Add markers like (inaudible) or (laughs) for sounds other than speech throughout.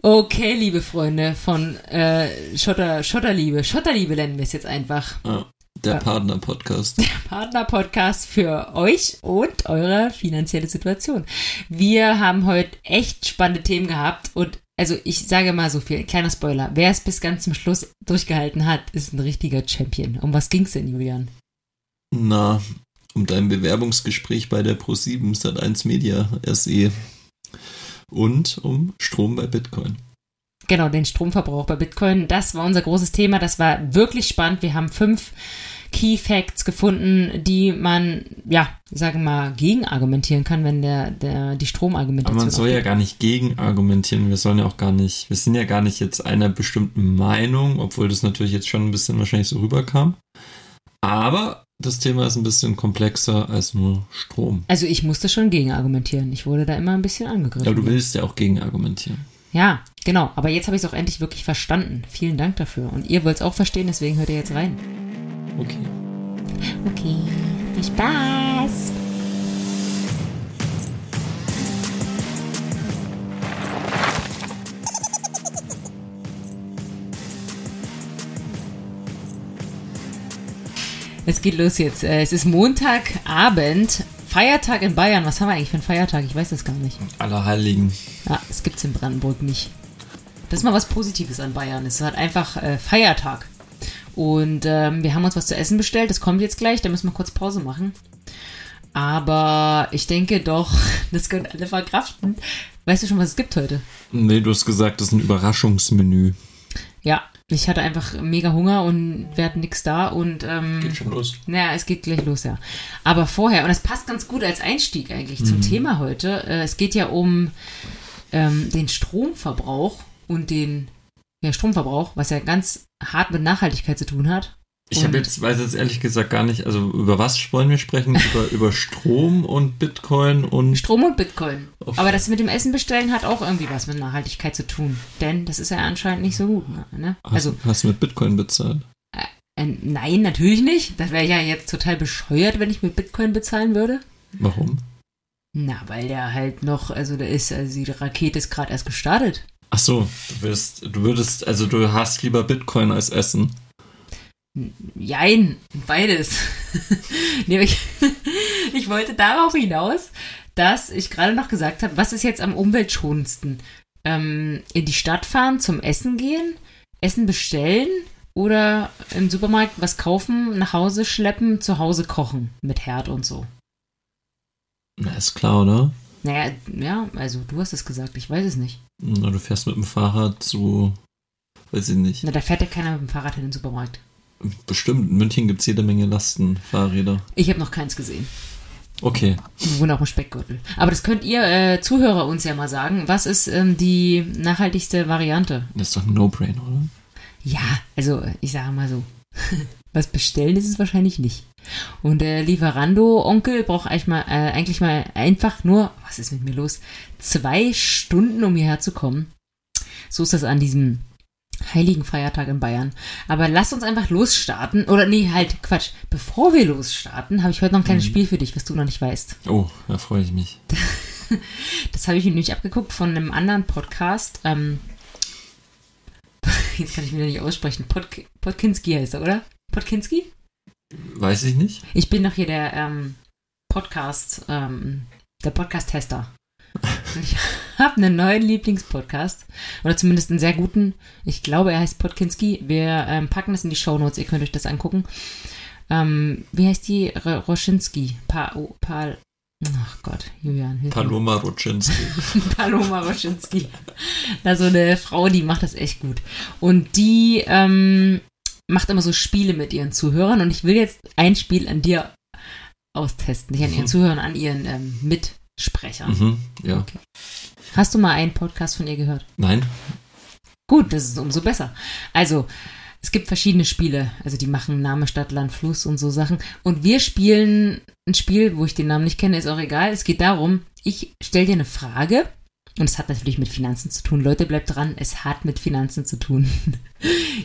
Okay, liebe Freunde von äh, Schotter, Schotterliebe, Schotterliebe nennen wir es jetzt einfach. Ja, der. Partner-Podcast. Der Partner-Podcast für euch und eure finanzielle Situation. Wir haben heute echt spannende Themen gehabt und also ich sage mal so viel, kleiner Spoiler, wer es bis ganz zum Schluss durchgehalten hat, ist ein richtiger Champion. Um was ging's denn, Julian? Na, um dein Bewerbungsgespräch bei der Pro7 Sat1 Media SE und um Strom bei Bitcoin. Genau, den Stromverbrauch bei Bitcoin. Das war unser großes Thema. Das war wirklich spannend. Wir haben fünf Key Facts gefunden, die man, ja, sage mal, gegen argumentieren kann, wenn der, der die Stromargumentation. Aber man soll ja gar nicht gegen argumentieren. Wir sollen ja auch gar nicht, wir sind ja gar nicht jetzt einer bestimmten Meinung, obwohl das natürlich jetzt schon ein bisschen wahrscheinlich so rüberkam. Aber das Thema ist ein bisschen komplexer als nur Strom. Also ich musste schon gegen argumentieren. Ich wurde da immer ein bisschen angegriffen. Ja, du willst ja auch gegen argumentieren. Ja, genau. Aber jetzt habe ich es auch endlich wirklich verstanden. Vielen Dank dafür. Und ihr wollt es auch verstehen, deswegen hört ihr jetzt rein. Okay. Okay. Viel Spaß. Es geht los jetzt. Äh, es ist Montagabend, Feiertag in Bayern. Was haben wir eigentlich für einen Feiertag? Ich weiß das gar nicht. Allerheiligen. Ja, es gibt es in Brandenburg nicht. Das ist mal was Positives an Bayern. Es ist halt einfach äh, Feiertag. Und ähm, wir haben uns was zu essen bestellt. Das kommt jetzt gleich. Da müssen wir kurz Pause machen. Aber ich denke doch, (laughs) das können alle verkraften. Weißt du schon, was es gibt heute? Nee, du hast gesagt, das ist ein Überraschungsmenü. Ja, ich hatte einfach mega Hunger und wir hatten nichts da und ähm, geht schon los. Naja, es geht gleich los, ja. Aber vorher, und das passt ganz gut als Einstieg eigentlich mhm. zum Thema heute. Äh, es geht ja um ähm, den Stromverbrauch und den ja, Stromverbrauch, was ja ganz hart mit Nachhaltigkeit zu tun hat. Ich habe jetzt, weiß jetzt ehrlich gesagt gar nicht, also über was wollen wir sprechen? (laughs) über, über Strom und Bitcoin und. Strom und Bitcoin. Okay. Aber das mit dem Essen bestellen hat auch irgendwie was mit Nachhaltigkeit zu tun. Denn das ist ja anscheinend nicht so gut. Ne? Hast, also, hast du mit Bitcoin bezahlt? Äh, äh, nein, natürlich nicht. Das wäre ja jetzt total bescheuert, wenn ich mit Bitcoin bezahlen würde. Warum? Na, weil der halt noch, also da ist, also die Rakete ist gerade erst gestartet. Ach so, du wirst, du würdest, also du hast lieber Bitcoin als Essen. Jein, beides. (laughs) ich, (laughs) ich wollte darauf hinaus, dass ich gerade noch gesagt habe, was ist jetzt am umweltschonendsten? Ähm, in die Stadt fahren, zum Essen gehen, Essen bestellen oder im Supermarkt was kaufen, nach Hause schleppen, zu Hause kochen mit Herd und so. Na, ist klar, oder? Naja, ja, also du hast es gesagt, ich weiß es nicht. Na, du fährst mit dem Fahrrad zu, weiß ich nicht. Na, da fährt ja keiner mit dem Fahrrad in den Supermarkt. Bestimmt, in München gibt es jede Menge Lastenfahrräder. Ich habe noch keins gesehen. Okay. Wir wohnen auch im Speckgürtel. Aber das könnt ihr äh, Zuhörer uns ja mal sagen. Was ist ähm, die nachhaltigste Variante? Das ist doch ein No-Brain, oder? Ja, also ich sage mal so. (laughs) Was bestellen ist es wahrscheinlich nicht. Und der Lieferando-Onkel braucht eigentlich mal, äh, eigentlich mal einfach nur, was ist mit mir los, zwei Stunden, um hierher zu kommen. So ist das an diesem heiligen Feiertag in Bayern. Aber lass uns einfach losstarten. Oder nee, halt, Quatsch. Bevor wir losstarten, habe ich heute noch ein kleines mhm. Spiel für dich, was du noch nicht weißt. Oh, da freue ich mich. (laughs) das habe ich mir nämlich abgeguckt von einem anderen Podcast. Ähm, (laughs) jetzt kann ich wieder nicht aussprechen. Pod Podkinski heißt er, oder? Podkinski? Weiß ich nicht. Ich bin doch hier der ähm, Podcast, ähm, der Podcast-Tester. Ich habe einen neuen Lieblingspodcast. Oder zumindest einen sehr guten. Ich glaube, er heißt Podkinski. Wir ähm, packen das in die Show Notes. Ihr könnt euch das angucken. Ähm, wie heißt die? R Roschinski. Pa, oh, pa, Ach Gott, Julian. Paloma Roczynski. (laughs) Paloma Roczynski. Da so eine Frau, die macht das echt gut. Und die ähm, macht immer so Spiele mit ihren Zuhörern. Und ich will jetzt ein Spiel an dir austesten. Nicht an ihren. (laughs) Zuhörern, an ihren ähm, mit Sprechern. Mhm, ja. Okay. Hast du mal einen Podcast von ihr gehört? Nein. Gut, das ist umso besser. Also, es gibt verschiedene Spiele. Also, die machen Name, Stadt, Land, Fluss und so Sachen. Und wir spielen ein Spiel, wo ich den Namen nicht kenne, ist auch egal. Es geht darum, ich stelle dir eine Frage. Und es hat natürlich mit Finanzen zu tun. Leute, bleibt dran, es hat mit Finanzen zu tun. (laughs)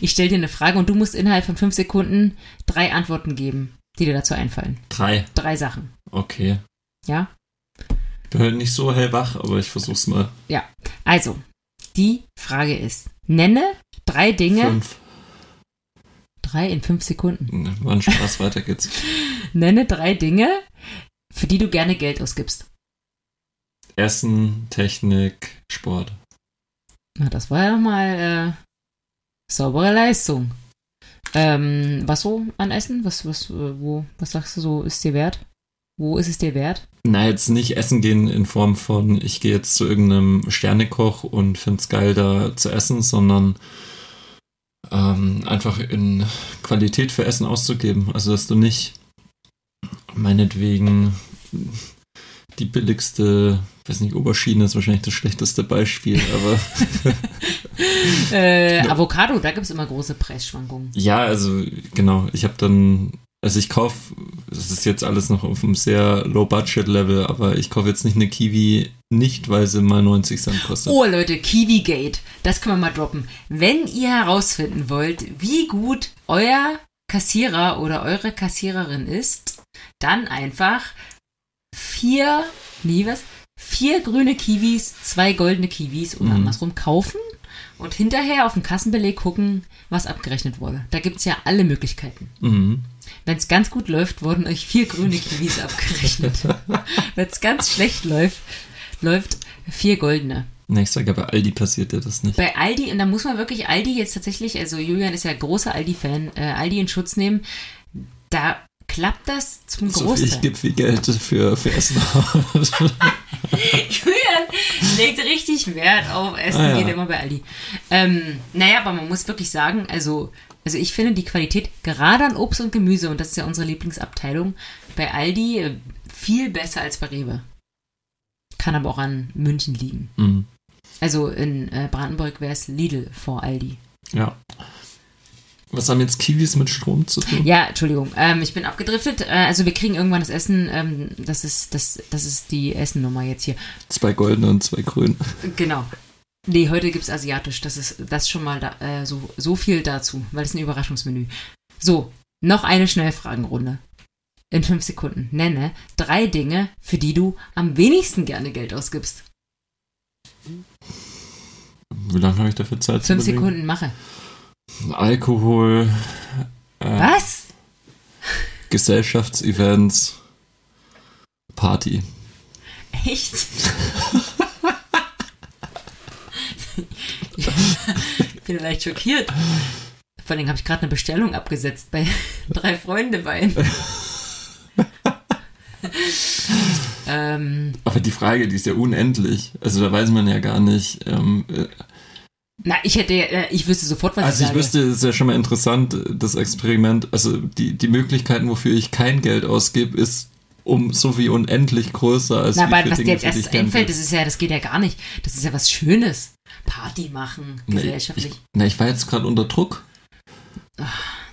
Ich stelle dir eine Frage und du musst innerhalb von fünf Sekunden drei Antworten geben, die dir dazu einfallen. Drei. Drei Sachen. Okay. Ja? Bin halt nicht so hellwach, aber ich versuch's mal. Ja, also, Die Frage ist, nenne drei Dinge. Fünf. Drei in fünf Sekunden. War ein Spaß, weiter geht's. (laughs) Nenne drei Dinge, für die du gerne Geld ausgibst. Essen, Technik, Sport. Na, das war ja mal äh, saubere Leistung. Ähm, was so an Essen? Was, was, äh, wo, was sagst du so, ist dir wert? Wo ist es dir wert? Na, jetzt nicht essen gehen in Form von, ich gehe jetzt zu irgendeinem Sternekoch und find's geil, da zu essen, sondern ähm, einfach in Qualität für Essen auszugeben. Also, dass du nicht meinetwegen die billigste, weiß nicht, Oberschiene ist wahrscheinlich das schlechteste Beispiel, aber (laughs) Äh, Avocado, da gibt es immer große Preisschwankungen. ja, also genau, ich habe dann, also ich kaufe, das ist jetzt alles noch auf einem sehr Low-Budget-Level, aber ich kaufe jetzt nicht eine Kiwi, nicht weil sie mal 90 Cent kostet. Oh Leute, Kiwigate, das können wir mal droppen. Wenn ihr herausfinden wollt, wie gut euer Kassierer oder eure Kassiererin ist, dann einfach vier, nee, was? Vier grüne Kiwis, zwei goldene Kiwis und Mhm. andersrum kaufen und hinterher auf den Kassenbeleg gucken, was abgerechnet wurde. Da gibt's ja alle Möglichkeiten. Mhm. Wenn es ganz gut läuft, wurden euch vier grüne Kiwis abgerechnet. (laughs) Wenn es ganz schlecht läuft, läuft vier goldene. Ne, ich sage ja, bei Aldi passiert dir das nicht. Bei Aldi, und da muss man wirklich Aldi jetzt tatsächlich, also Julian ist ja großer Aldi-Fan, äh, Aldi in Schutz nehmen. Da klappt das zum So, ich Großteil. gebe viel Geld für, für Essen. (laughs) Julian legt richtig Wert auf Essen, Ah, ja. geht immer bei Aldi. Ähm, naja, aber man muss wirklich sagen, also, also ich finde die Qualität gerade an Obst und Gemüse, und das ist ja unsere Lieblingsabteilung, bei Aldi äh, viel besser als bei Rewe. Kann aber auch an München liegen. Mhm. Also in äh, Brandenburg wäre es Lidl vor Aldi. Ja. Was haben jetzt Kiwis mit Strom zu tun? Ja, Entschuldigung, ähm, ich bin abgedriftet. Äh, also wir kriegen irgendwann das Essen. Ähm, das ist das, das ist die Essennummer jetzt hier. Zwei goldene und zwei grüne. Genau. Nee, heute gibt's asiatisch. Das ist das schon mal da, äh, so, so viel dazu, weil es ein Überraschungsmenü. So, noch eine Schnellfragenrunde. In fünf Sekunden. Nenne drei Dinge, für die du am wenigsten gerne Geld ausgibst. Wie lange habe ich dafür Zeit? Fünf? Sekunden mache. Alkohol, äh, Was? Gesellschaftsevents, Party. Echt? (laughs) ich (laughs) bin leicht schockiert. Vor allem habe ich gerade eine Bestellung abgesetzt bei (laughs) drei Freunde Wein. (laughs) ähm, Aber die Frage, die ist ja unendlich. Also da weiß man ja gar nicht. Ähm, äh, na, ich hätte, äh, ich wüsste sofort, was also ich ich sage. wüsste, es ist ja schon mal interessant, das Experiment. Also die, die Möglichkeiten, wofür ich kein Geld ausgebe, ist um so wie unendlich größer als Na, aber was dir Dinge, jetzt die ich erst einfällt, das ist ja, das geht ja gar nicht. Das ist ja was Schönes. Party machen, gesellschaftlich. Ich, na, ich war jetzt gerade unter Druck.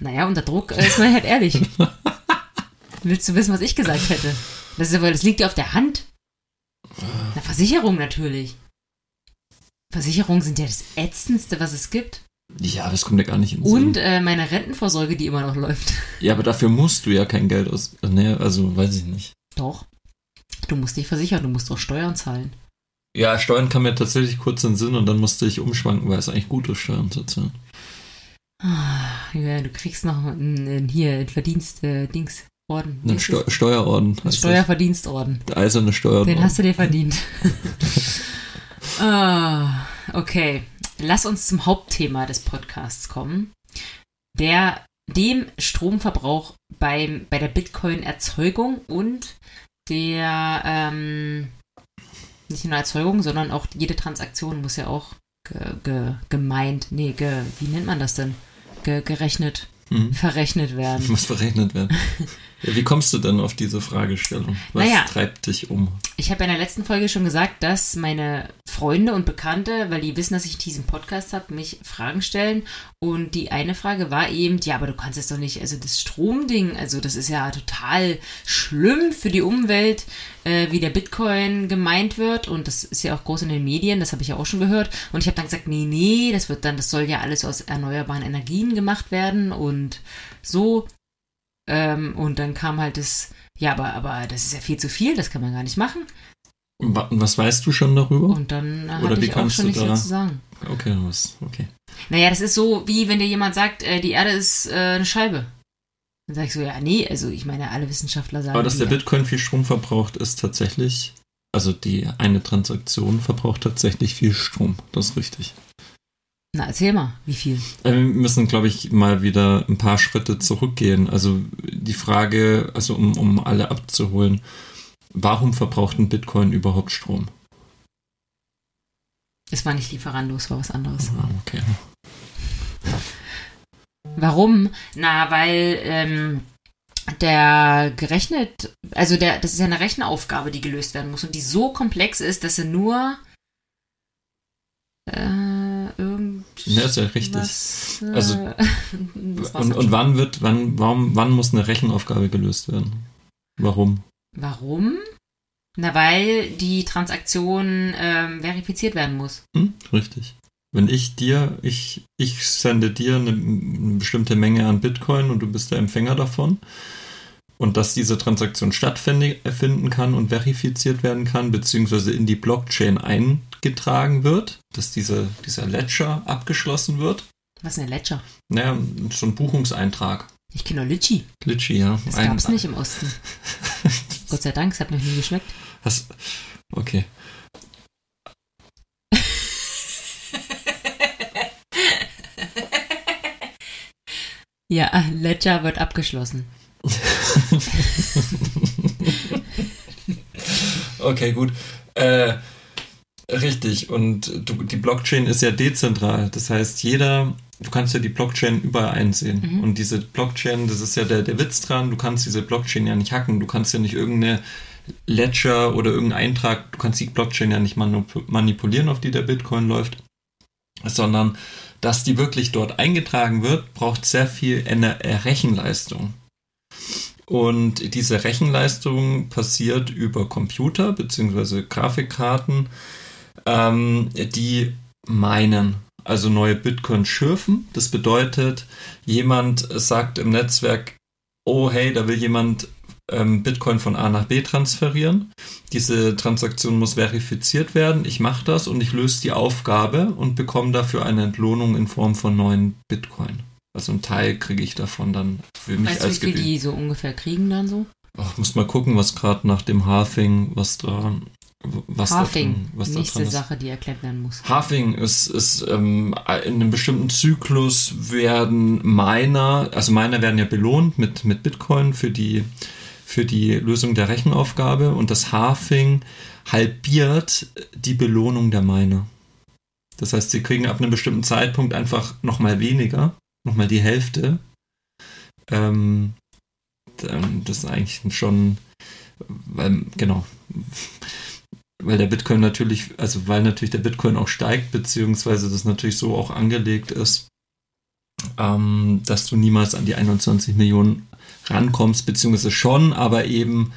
Naja, unter Druck äh, ist man halt ehrlich. (laughs) Willst du wissen, was ich gesagt hätte? Das, ist aber, das liegt ja auf der Hand. Na, Versicherung natürlich. Versicherungen sind ja das Ätzendste, was es gibt. Ja, das kommt ja gar nicht in den Und Sinn. äh, meine Rentenvorsorge, die immer noch läuft. (laughs) Ja, aber dafür musst du ja kein Geld aus. Nee, also weiß ich nicht. Doch. Du musst dich versichern, du musst auch Steuern zahlen. Ja, Steuern kam mir tatsächlich kurz in den Sinn und dann musste ich umschwanken, weil es eigentlich gut ist, Steuern zu zahlen. Ah, ja, du kriegst noch einen, einen hier einen Verdienst, äh, Orden. Wie Ein ist Steu? Steuerorden. Ein Steuerverdienstorden. Der eiserne Steuerorden. Den hast du dir verdient. (laughs) ah, okay. Lass uns zum Hauptthema des Podcasts kommen. Der, dem Stromverbrauch beim, bei der Bitcoin-Erzeugung und der, ähm, nicht nur Erzeugung, sondern auch jede Transaktion muss ja auch ge, ge, gemeint, nee, ge, wie nennt man das denn? Ge, gerechnet, Hm. verrechnet werden. (laughs) Muss verrechnet werden. (laughs) wie kommst du denn auf diese Fragestellung? Was Naja. treibt dich um? Ich habe in der letzten Folge schon gesagt, dass meine Freunde und Bekannte, weil die wissen, dass ich diesen Podcast habe, mich Fragen stellen. Und die eine Frage war eben, ja, aber du kannst es doch nicht, also das Stromding, also das ist ja total schlimm für die Umwelt, äh, wie der Bitcoin gemeint wird. Und das ist ja auch groß in den Medien, das habe ich ja auch schon gehört. Und ich habe dann gesagt, nee, nee, das wird dann, das soll ja alles aus erneuerbaren Energien gemacht werden und so. Ähm, und dann kam halt das, ja, aber, aber das ist ja viel zu viel, das kann man gar nicht machen. Wa- Was weißt du schon darüber? Und dann Oder hatte wie ich auch schon du nichts mehr da- zu sagen. Okay, was, okay. Naja, das ist so, wie wenn dir jemand sagt, äh, die Erde ist äh, eine Scheibe. Dann sag ich so, ja, nee, also ich meine, alle Wissenschaftler sagen. Aber dass der Bitcoin viel Strom verbraucht, ist tatsächlich, also die eine Transaktion verbraucht tatsächlich viel Strom. Das ist richtig. Na, erzähl mal, wie viel? Äh, Wir müssen, glaube ich, mal wieder ein paar Schritte zurückgehen. Also die Frage, also um, um alle abzuholen, warum verbraucht ein Bitcoin überhaupt Strom? Es war nicht Lieferando, es war was anderes. Ah, okay. Warum? Na, weil ähm, der gerechnet, also der, das ist ja eine Rechenaufgabe, die gelöst werden muss und die so komplex ist, dass sie nur äh, Ja, ist ja richtig. was, äh, Also, (laughs) Und, und wann wird, wann, warum, wann muss eine Rechenaufgabe gelöst werden? Warum? Warum? Na, weil die Transaktion ähm, verifiziert werden muss. Hm? Richtig. Wenn ich dir, ich, ich sende dir eine, eine bestimmte Menge an Bitcoin und du bist der Empfänger davon und dass diese Transaktion stattfinden kann und verifiziert werden kann, beziehungsweise in die Blockchain eingetragen wird, dass diese, dieser Ledger abgeschlossen wird. Was ist eine Ledger? Naja, so ein Buchungseintrag. Ich kenne nur Litchi. Glitchy, ja. Das Ein- gab's nicht im Osten. (laughs) Gott sei Dank, es hat noch nie geschmeckt. Hast, okay. (laughs) Ja, Ledger wird abgeschlossen. (laughs) Okay, gut. Äh, richtig. Und du, die Blockchain ist ja dezentral. Das heißt, jeder, du kannst ja die Blockchain überall einsehen. Mhm. Und diese Blockchain, das ist ja der, der Witz dran, du kannst diese Blockchain ja nicht hacken. Du kannst ja nicht irgendeine Ledger oder irgendeinen Eintrag, du kannst die Blockchain ja nicht manip- manipulieren, auf die der Bitcoin läuft, sondern dass die wirklich dort eingetragen wird, braucht sehr viel äh, Rechenleistung. Und diese Rechenleistung passiert über Computer bzw. Grafikkarten, ähm, die meinen, also neue Bitcoin schürfen. Das bedeutet, jemand sagt im Netzwerk, oh hey, da will jemand ähm, Bitcoin von A nach B transferieren. Diese Transaktion muss verifiziert werden. Ich mache das und ich löse die Aufgabe und bekomme dafür eine Entlohnung in Form von neuen Bitcoin. Also einen Teil kriege ich davon dann für mich Weißt du, wie als viel die so ungefähr kriegen dann so? Ach, muss mal gucken, was gerade nach dem Halving, was dran, was Halving, da, was nächste. Sache, die erklärt werden muss. Halving ist, ist ähm, in einem bestimmten Zyklus werden Miner, also Miner werden ja belohnt mit, mit Bitcoin für die, für die Lösung der Rechenaufgabe und das Halving halbiert die Belohnung der Miner. Das heißt, sie kriegen ab einem bestimmten Zeitpunkt einfach nochmal weniger, nochmal die Hälfte. Ähm, das ist eigentlich schon, weil, genau, weil der Bitcoin natürlich, also weil natürlich der Bitcoin auch steigt, beziehungsweise das natürlich so auch angelegt ist, ähm, dass du niemals an die 21 Millionen rankommst, beziehungsweise schon, aber eben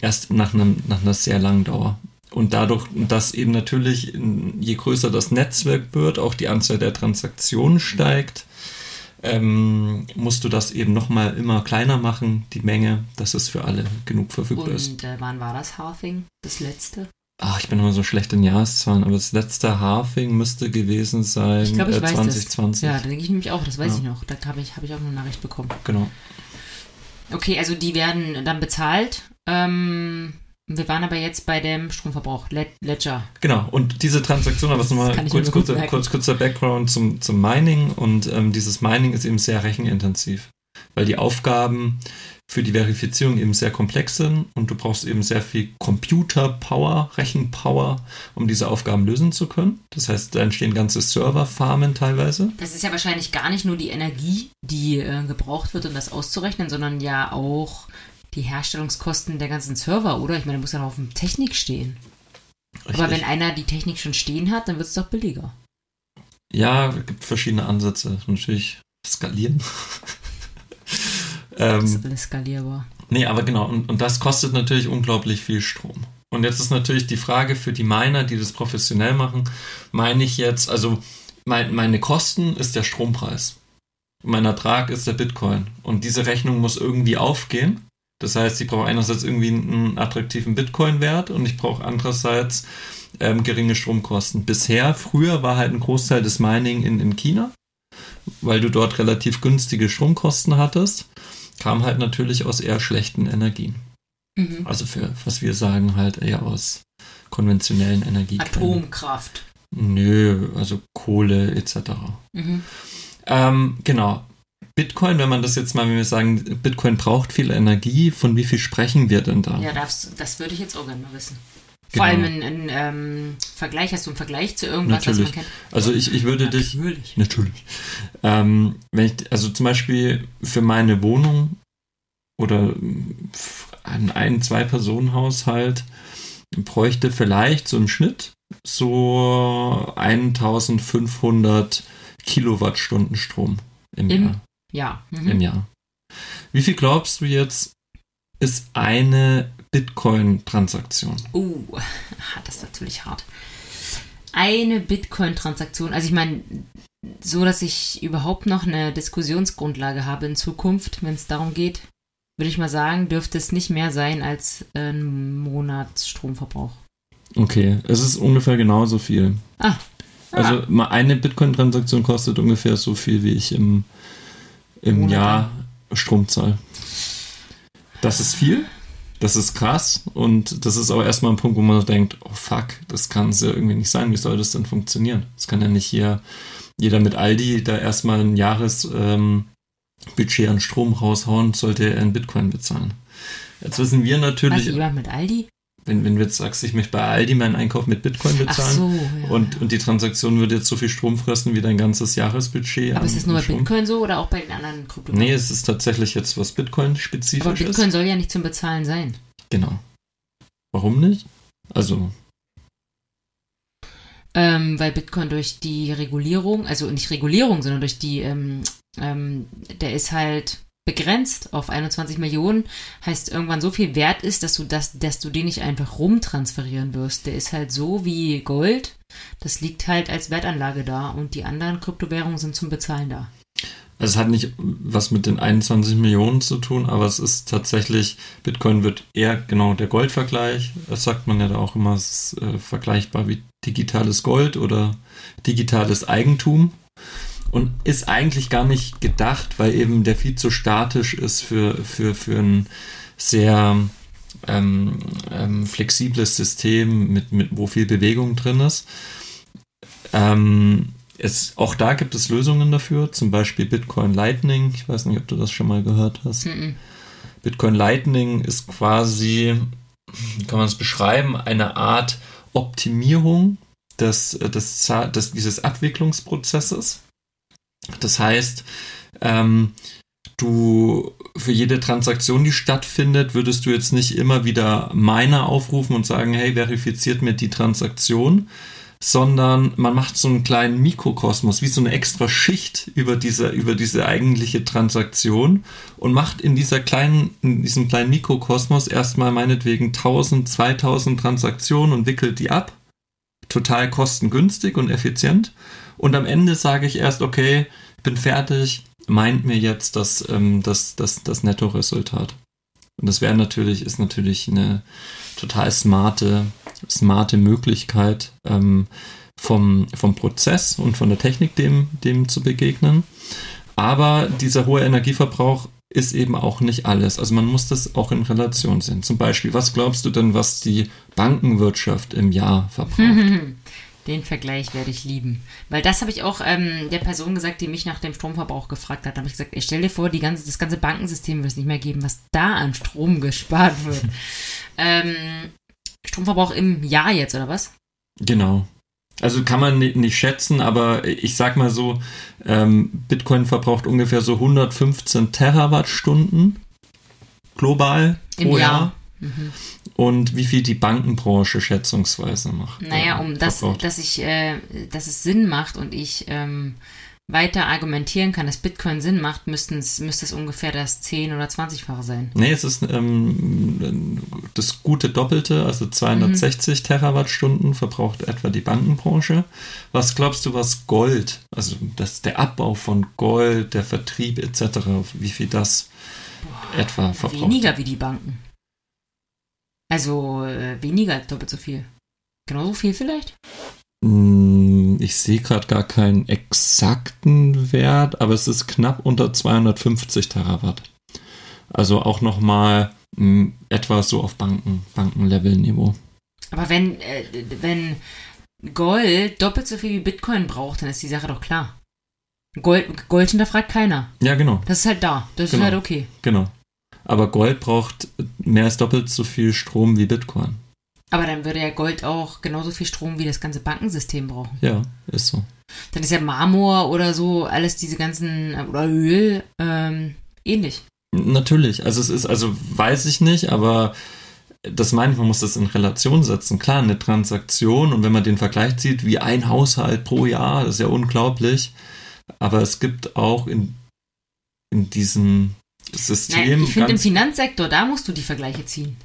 erst nach, einem, nach einer sehr langen Dauer. Und dadurch, dass eben natürlich, je größer das Netzwerk wird, auch die Anzahl der Transaktionen steigt, ähm, musst du das eben nochmal immer kleiner machen, die Menge, dass es für alle genug verfügbar ist. Und äh, wann war das Halving? Das letzte? Ach, ich bin immer so schlecht in Jahreszahlen, aber das letzte Halving müsste gewesen sein Ich glaube, ich äh, weiß 2020. das. Ja, da denke ich nämlich auch, das weiß Ja. ich noch. Da habe ich, hab ich auch eine Nachricht bekommen. Genau. Okay, also die werden dann bezahlt. Ähm, wir waren aber jetzt bei dem Stromverbrauch, Led Ledger. Genau. Und diese Transaktion, aber nochmal kurz, kurzer, kurz, kurzer Background zum, zum Mining. Und ähm, dieses Mining ist eben sehr rechenintensiv, weil die Aufgaben für die Verifizierung eben sehr komplex sind und du brauchst eben sehr viel Computer-Power, Rechenpower, um diese Aufgaben lösen zu können. Das heißt, da entstehen ganze Serverfarmen teilweise. Das ist ja wahrscheinlich gar nicht nur die Energie, die äh, gebraucht wird, um das auszurechnen, sondern ja auch die Herstellungskosten der ganzen Server, oder? Ich meine, da muss ja noch auf dem Technik stehen. Aber Richtig. wenn einer die Technik schon stehen hat, dann wird es doch billiger. Ja, es gibt verschiedene Ansätze. Natürlich skalieren. (laughs) Das ähm, ist alles skalierbar. nee, aber genau, und, und das kostet natürlich unglaublich viel Strom. Und jetzt ist natürlich die Frage für die Miner, die das professionell machen, meine ich jetzt, also mein, meine Kosten ist der Strompreis. Mein Ertrag ist der Bitcoin. Und diese Rechnung muss irgendwie aufgehen. Das heißt, ich brauche einerseits irgendwie einen attraktiven Bitcoin-Wert und ich brauche andererseits ähm, geringe Stromkosten. Bisher, früher war halt ein Großteil des Mining in, in China, weil du dort relativ günstige Stromkosten hattest, kam halt natürlich aus eher schlechten Energien. Mhm. Also für, was wir sagen, halt eher aus konventionellen Energiequellen. Atomkraft. Nö, also Kohle etc. Mhm. Ähm, genau. Bitcoin, wenn man das jetzt mal, wenn wir sagen, Bitcoin braucht viel Energie, von wie viel sprechen wir denn da? Ja, das, das würde ich jetzt auch gerne mal wissen. Vor genau. allem in, ähm, Vergleich, hast du einen Vergleich zu irgendwas, natürlich. was man kennt? Also ich, ich würde natürlich. dich. Natürlich. Natürlich. Ähm, wenn ich, also zum Beispiel für meine Wohnung oder ein, ein Zwei-Personen-Haushalt bräuchte vielleicht so im Schnitt so 1500 Kilowattstunden Strom im, Im Jahr. Jahr. Mhm. Im Jahr. Wie viel glaubst du jetzt ist eine Bitcoin-Transaktion? Uh, (laughs) das ist natürlich hart. Eine Bitcoin-Transaktion, also ich meine, so dass ich überhaupt noch eine Diskussionsgrundlage habe in Zukunft, wenn es darum geht, würde ich mal sagen, dürfte es nicht mehr sein als ein Monatsstromverbrauch. Okay, es ist ungefähr genauso viel. Ah. Also ah. eine Bitcoin-Transaktion kostet ungefähr so viel, wie ich im, im Jahr Strom zahle. Das ist viel, das ist krass und das ist auch erstmal ein Punkt, wo man denkt, oh fuck, das kann es ja irgendwie nicht sein, wie soll das denn funktionieren? Das kann ja nicht hier jeder mit Aldi da erstmal ein Jahresbudget ähm, an Strom raushauen, sollte er in Bitcoin bezahlen. Jetzt wissen wir natürlich. Was, jemand mit Aldi? Wenn, wenn du jetzt sagst, ich möchte bei Aldi meinen Einkauf mit Bitcoin bezahlen so, ja. und, und die Transaktion würde jetzt so viel Strom fressen wie dein ganzes Jahresbudget. Aber ist das nur bei Strom. Bitcoin so oder auch bei den anderen Kryptowährungen? Nee, es ist tatsächlich jetzt was Bitcoin-spezifisch Aber Bitcoin soll ja nicht zum Bezahlen sein. Genau. Warum nicht? Also. Ähm, weil Bitcoin durch die Regulierung, also nicht Regulierung, sondern durch die, ähm, ähm, der ist halt begrenzt auf 21 Millionen, heißt irgendwann so viel wert ist, dass du das, dass du den nicht einfach rumtransferieren wirst. Der ist halt so wie Gold. Das liegt halt als Wertanlage da und die anderen Kryptowährungen sind zum Bezahlen da. Es hat nicht was mit den 21 Millionen zu tun, aber es ist tatsächlich, Bitcoin wird eher genau der Goldvergleich. Das sagt man ja da auch immer, es ist äh, vergleichbar wie digitales Gold oder digitales Eigentum und ist eigentlich gar nicht gedacht, weil eben der viel zu statisch ist für, für, für ein sehr ähm, ähm, flexibles System, mit, mit, wo viel Bewegung drin ist. Ähm, es, auch da gibt es Lösungen dafür, zum Beispiel Bitcoin Lightning. Ich weiß nicht, ob du das schon mal gehört hast. Mm -mm. Bitcoin Lightning ist quasi, wie kann man es beschreiben, eine Art Optimierung des, des, des, dieses Abwicklungsprozesses. Das heißt, ähm, du für jede Transaktion, die stattfindet, würdest du jetzt nicht immer wieder Miner aufrufen und sagen, hey, verifiziert mir die Transaktion, sondern man macht so einen kleinen Mikrokosmos, wie so eine extra Schicht über diese, über diese eigentliche Transaktion und macht in dieser kleinen, in diesem kleinen Mikrokosmos erstmal meinetwegen 1000, 2000 Transaktionen und wickelt die ab. Total kostengünstig und effizient. Und am Ende sage ich erst, okay, bin fertig, meint mir jetzt das, ähm, das, das, das Nettoresultat. Und das wäre natürlich, ist natürlich eine total smarte, smarte Möglichkeit, ähm, vom, vom Prozess und von der Technik dem, dem zu begegnen. Aber dieser hohe Energieverbrauch ist eben auch nicht alles. Also man muss das auch in Relation sehen. Zum Beispiel, was glaubst du denn, was die Bankenwirtschaft im Jahr verbraucht? (laughs) Den Vergleich werde ich lieben. Weil das habe ich auch ähm, der Person gesagt, die mich nach dem Stromverbrauch gefragt hat. Da habe ich gesagt, ich stell dir vor, die ganze, das ganze Bankensystem wird es nicht mehr geben, was da an Strom (laughs) gespart wird. (laughs) ähm, Stromverbrauch im Jahr jetzt, oder was? Genau. Also kann man nicht schätzen, aber ich sag mal so, ähm, Bitcoin verbraucht ungefähr so 115 Terawattstunden global Im pro Jahr. Jahr. Mhm und wie viel die Bankenbranche schätzungsweise macht. Naja, um das, dass ich, äh, dass es Sinn macht und ich ähm, weiter argumentieren kann, dass Bitcoin Sinn macht, müsste es, müsste es ungefähr das 10- oder 20-fache sein. Nee, es ist ähm, das gute Doppelte, also 260 mhm. Terawattstunden verbraucht etwa die Bankenbranche. Was glaubst du, was Gold, also das, der Abbau von Gold, der Vertrieb etc., wie viel das Boah, etwa verbraucht. Weniger wie die Banken. Also äh, weniger als doppelt so viel. Genauso viel vielleicht? Hm, ich sehe gerade gar keinen exakten Wert, aber es ist knapp unter 250 Terawatt. Also auch nochmal hm, etwas so auf Banken, Bankenlevel-Niveau. Aber wenn, äh, wenn Gold doppelt so viel wie Bitcoin braucht, dann ist die Sache doch klar. Gold, Gold hinterfragt keiner. Ja, genau. Das ist halt da. Das genau. ist halt okay. Genau. Aber Gold braucht mehr als doppelt so viel Strom wie Bitcoin. Aber dann würde ja Gold auch genauso viel Strom wie das ganze Bankensystem brauchen. Ja, ist so. Dann ist ja Marmor oder so, alles diese ganzen, oder Öl, ähm, ähnlich. Natürlich. Also es ist, also weiß ich nicht, aber das meine ich, man muss das in Relation setzen. Klar, eine Transaktion und wenn man den Vergleich zieht, wie ein Haushalt pro Jahr, das ist ja unglaublich. Aber es gibt auch in, in diesem System. Nein, ich finde im Finanzsektor, da musst du die Vergleiche ziehen.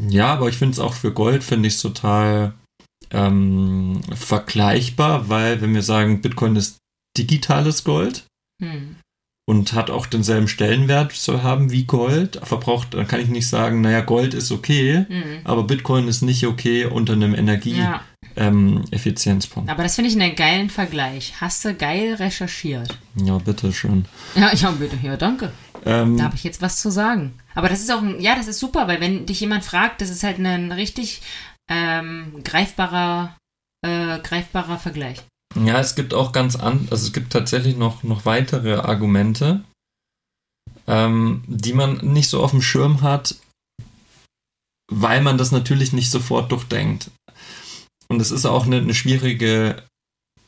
Ja, aber ich finde es auch für Gold, finde ich es total ähm, vergleichbar, weil wenn wir sagen, Bitcoin ist digitales Gold, hm und hat auch denselben Stellenwert zu haben wie Gold, verbraucht, dann kann ich nicht sagen, naja, Gold ist okay, mhm. aber Bitcoin ist nicht okay unter einem Energieeffizienzpunkt. Ja. Ähm, aber das finde ich einen geilen Vergleich. Hast du geil recherchiert? Ja, bitteschön. Ja, ja, bitte, ja, danke. Ähm, da habe ich jetzt was zu sagen. Aber das ist auch, ein, ja, das ist super, weil wenn dich jemand fragt, das ist halt ein richtig ähm, greifbarer, äh, greifbarer Vergleich. Ja, es gibt auch ganz an, also es gibt tatsächlich noch, noch weitere Argumente, ähm, die man nicht so auf dem Schirm hat, weil man das natürlich nicht sofort durchdenkt. Und es ist auch eine, eine schwierige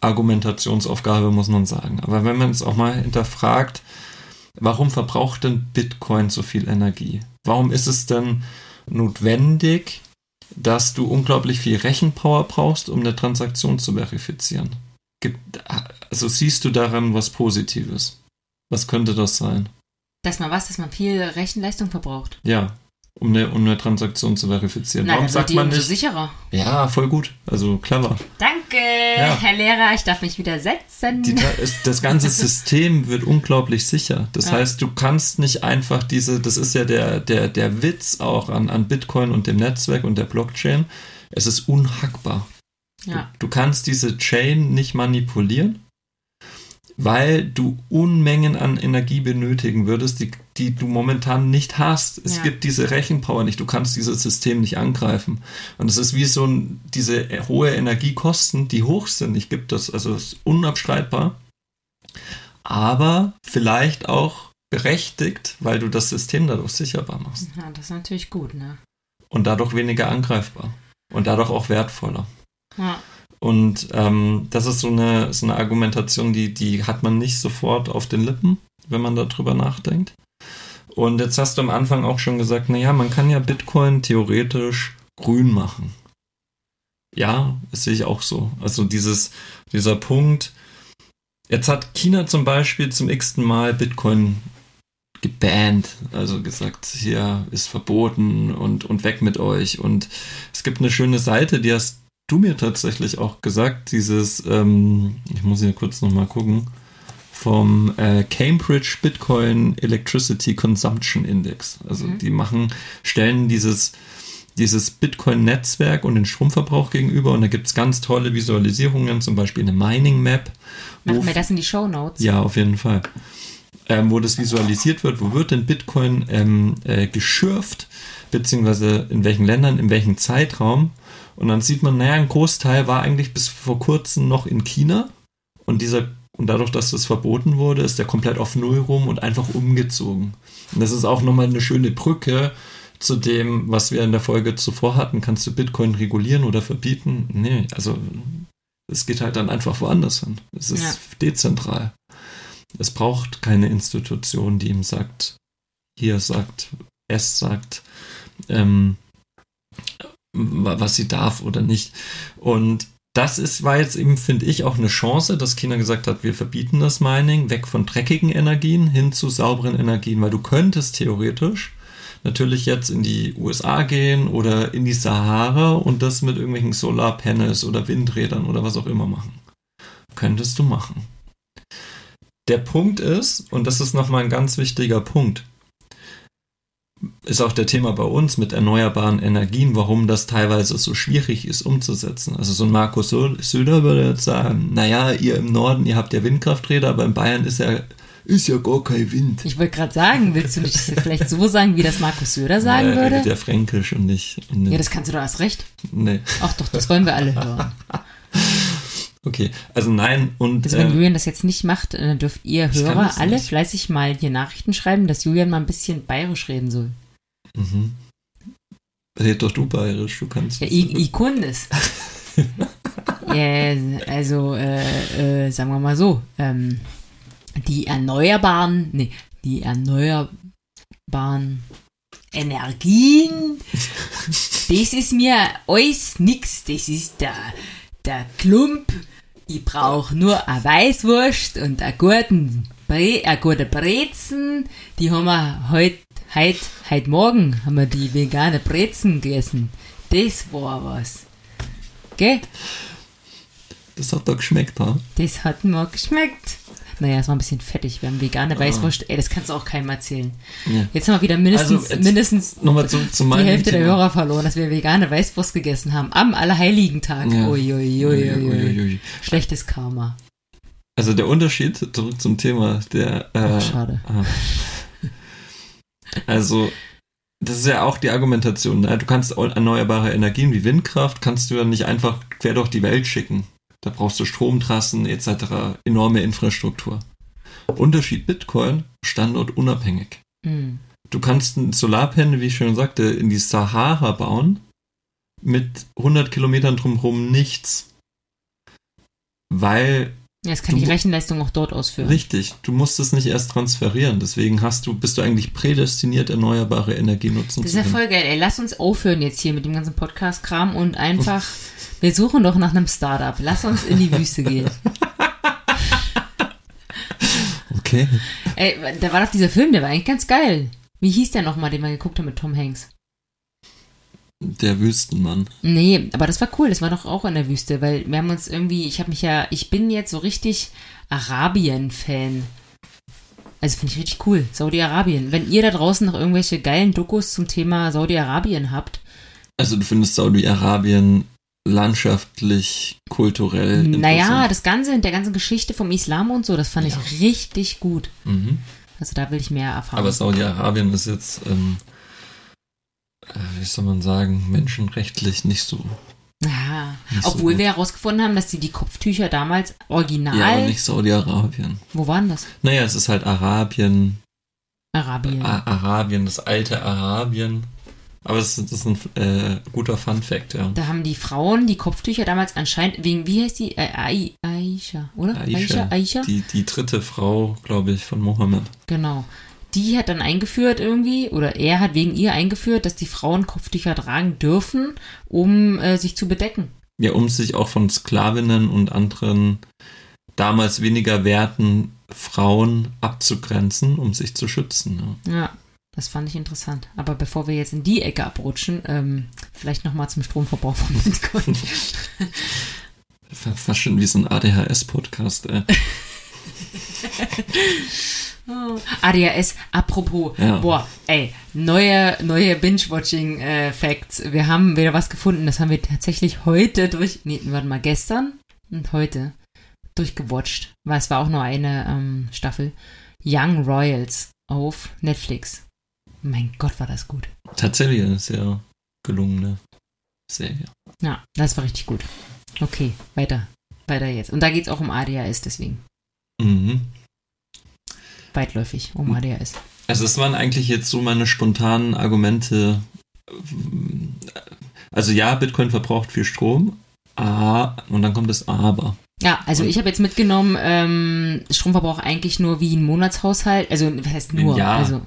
Argumentationsaufgabe, muss man sagen. Aber wenn man es auch mal hinterfragt, warum verbraucht denn Bitcoin so viel Energie? Warum ist es denn notwendig, dass du unglaublich viel Rechenpower brauchst, um eine Transaktion zu verifizieren? also siehst du daran was Positives? Was könnte das sein? Dass man was, dass man viel Rechenleistung verbraucht. Ja, um eine, um eine Transaktion zu verifizieren. Nein, Warum sagt man nicht? sicherer. Ja, voll gut. Also clever. Danke, ja. Herr Lehrer, ich darf mich wieder setzen. Die, das ganze System wird unglaublich sicher. Das ja. heißt, du kannst nicht einfach diese, das ist ja der, der, der Witz auch an, an Bitcoin und dem Netzwerk und der Blockchain. Es ist unhackbar. Ja. Du, du kannst diese Chain nicht manipulieren, weil du Unmengen an Energie benötigen würdest, die, die du momentan nicht hast. Es ja. gibt diese Rechenpower nicht. Du kannst dieses System nicht angreifen. Und es ist wie so ein, diese hohe Energiekosten, die hoch sind. Ich gibt das, also ist unabstreitbar. Aber vielleicht auch berechtigt, weil du das System dadurch sicherbar machst. Ja, das ist natürlich gut, ne? Und dadurch weniger angreifbar. Und dadurch auch wertvoller. Und ähm, das ist so eine, so eine Argumentation, die, die hat man nicht sofort auf den Lippen, wenn man darüber nachdenkt. Und jetzt hast du am Anfang auch schon gesagt, naja, man kann ja Bitcoin theoretisch grün machen. Ja, das sehe ich auch so. Also dieses, dieser Punkt. Jetzt hat China zum Beispiel zum x-ten Mal Bitcoin gebannt, also gesagt, hier ist verboten und, und weg mit euch. Und es gibt eine schöne Seite, die hast du mir tatsächlich auch gesagt, dieses, ähm, ich muss hier kurz nochmal gucken, vom äh, Cambridge Bitcoin Electricity Consumption Index. Also mhm. die machen, stellen dieses, dieses Bitcoin-Netzwerk und den Stromverbrauch gegenüber und da gibt es ganz tolle Visualisierungen, zum Beispiel eine Mining Map. Machen wir das in die Show Notes? Ja, auf jeden Fall. Ähm, wo das visualisiert wird, wo wird denn Bitcoin ähm, äh, geschürft, beziehungsweise in welchen Ländern, in welchem Zeitraum und dann sieht man, naja, ein Großteil war eigentlich bis vor kurzem noch in China. Und dieser, und dadurch, dass das verboten wurde, ist der komplett auf Null rum und einfach umgezogen. Und das ist auch nochmal eine schöne Brücke zu dem, was wir in der Folge zuvor hatten. Kannst du Bitcoin regulieren oder verbieten? Nee, also es geht halt dann einfach woanders hin. Es ist ja. dezentral. Es braucht keine Institution, die ihm sagt, hier sagt, es sagt, ähm, was sie darf oder nicht. Und das ist, war jetzt eben, finde ich, auch eine Chance, dass China gesagt hat, wir verbieten das Mining, weg von dreckigen Energien hin zu sauberen Energien, weil du könntest theoretisch natürlich jetzt in die USA gehen oder in die Sahara und das mit irgendwelchen Solarpanels oder Windrädern oder was auch immer machen. Könntest du machen. Der Punkt ist, und das ist nochmal ein ganz wichtiger Punkt, ist auch der Thema bei uns mit erneuerbaren Energien, warum das teilweise so schwierig ist umzusetzen. Also so ein Markus Söder würde jetzt sagen, naja, ihr im Norden, ihr habt ja Windkrafträder, aber in Bayern ist ja, ist ja gar kein Wind. Ich wollte gerade sagen, willst du nicht vielleicht so sagen, wie das Markus Söder sagen ja, würde? Ja fränkisch und nicht, und. Ja, das kannst du doch erst recht. Nee. Ach doch, das wollen wir alle hören. (laughs) Okay, also nein und. Also wenn äh, Julian das jetzt nicht macht, dann äh, dürft ihr Hörer alle nicht. fleißig mal hier Nachrichten schreiben, dass Julian mal ein bisschen bayerisch reden soll. Mhm. Red doch du bayerisch, du kannst. Ja, ich, ich kann das. (laughs) ja, also, äh, äh, sagen wir mal so, ähm, die erneuerbaren, nee, die erneuerbaren Energien, (laughs) das ist mir alles nix. Das ist der, der Klump. Ich brauche nur eine Weißwurst und einen guten Bre eine gute Brezen. Die haben wir heute, heute, heute Morgen haben wir die vegane Brezen gegessen. Das war was. Gell? Das hat doch geschmeckt, ha? Das hat mir geschmeckt. Naja, es war ein bisschen fettig. Wir haben vegane ah. Weißwurst. Ey, das kannst du auch keinem erzählen. Ja. Jetzt haben wir wieder mindestens, also mindestens nochmal zu, zu die Hälfte Thema. der Hörer verloren, dass wir vegane Weißwurst gegessen haben. Am Allerheiligen Tag. Ja. Ui, ui, ui, Schlechtes Karma. Also der Unterschied, zurück zum Thema, der... Äh, Ach, schade. Ah. Also, das ist ja auch die Argumentation. Ne? Du kannst erneuerbare Energien wie Windkraft, kannst du ja nicht einfach quer durch die Welt schicken. Da brauchst du Stromtrassen etc., enorme Infrastruktur. Unterschied Bitcoin, standortunabhängig. Mhm. Du kannst ein Solarpanel, wie ich schon sagte, in die Sahara bauen, mit 100 Kilometern drumherum nichts. Weil ja, es kann die Rechenleistung auch dort ausführen. Richtig, du musst es nicht erst transferieren. Deswegen hast du, bist du eigentlich prädestiniert, erneuerbare Energie nutzen zu können. Das ist ja voll geil. Ey, lass uns aufhören jetzt hier mit dem ganzen Podcast-Kram und einfach, wir suchen doch nach einem Startup. Lass uns in die Wüste gehen. (laughs) Okay. Ey, da war doch dieser Film, der war eigentlich ganz geil. Wie hieß der nochmal, den wir geguckt haben mit Tom Hanks? Der Wüstenmann. Nee, aber das war cool. Das war doch auch in der Wüste, weil wir haben uns irgendwie, ich habe mich ja, ich bin jetzt so richtig Arabien-Fan. Also finde ich richtig cool. Saudi-Arabien. Wenn ihr da draußen noch irgendwelche geilen Dokus zum Thema Saudi-Arabien habt. Also du findest Saudi-Arabien landschaftlich, kulturell. Naja, das Ganze, der ganzen Geschichte vom Islam und so, das fand ja. ich richtig gut. Mhm. Also da will ich mehr erfahren. Aber Saudi-Arabien ist jetzt ähm, äh, wie soll man sagen, menschenrechtlich nicht so. Ja, nicht obwohl so wir herausgefunden haben, dass die die Kopftücher damals original. Ja, aber nicht Saudi-Arabien. Wo waren das? Naja, es ist halt Arabien. Arabien. A Arabien, das alte Arabien. Aber das, das ist ein äh, guter Fun-Fact, ja. Da haben die Frauen die Kopftücher damals anscheinend wegen, wie heißt die? Äh, Aisha, oder? Aisha. Aisha? Aisha? Die, die dritte Frau, glaube ich, von Mohammed. Genau die hat dann eingeführt irgendwie, oder er hat wegen ihr eingeführt, dass die Frauen Kopftücher tragen dürfen, um äh, sich zu bedecken. Ja, um sich auch von Sklavinnen und anderen damals weniger werten Frauen abzugrenzen, um sich zu schützen. Ja. ja. Das fand ich interessant. Aber bevor wir jetzt in die Ecke abrutschen, ähm, vielleicht nochmal zum Stromverbrauch von (laughs) Bitcoin. Fast schon wie so ein ADHS-Podcast, ey. (laughs) Oh. ADHS, apropos, ja. boah, ey, neue, neue Binge-Watching-Facts. Äh, wir haben wieder was gefunden, das haben wir tatsächlich heute durch, nee, warte mal, gestern und heute durchgewatcht, weil es war auch nur eine ähm, Staffel. Young Royals auf Netflix. Mein Gott, war das gut. Tatsächlich eine sehr gelungene Serie. Ja, das war richtig gut. Okay, weiter. Weiter jetzt. Und da geht es auch um ADHS, deswegen. Mhm weitläufig um ADHS. Also das waren eigentlich jetzt so meine spontanen Argumente. Also ja, Bitcoin verbraucht viel Strom, ah, und dann kommt das Aber. Ja, also und ich habe jetzt mitgenommen, ähm, Stromverbrauch eigentlich nur wie ein Monatshaushalt. Also was heißt nur? Ja. Also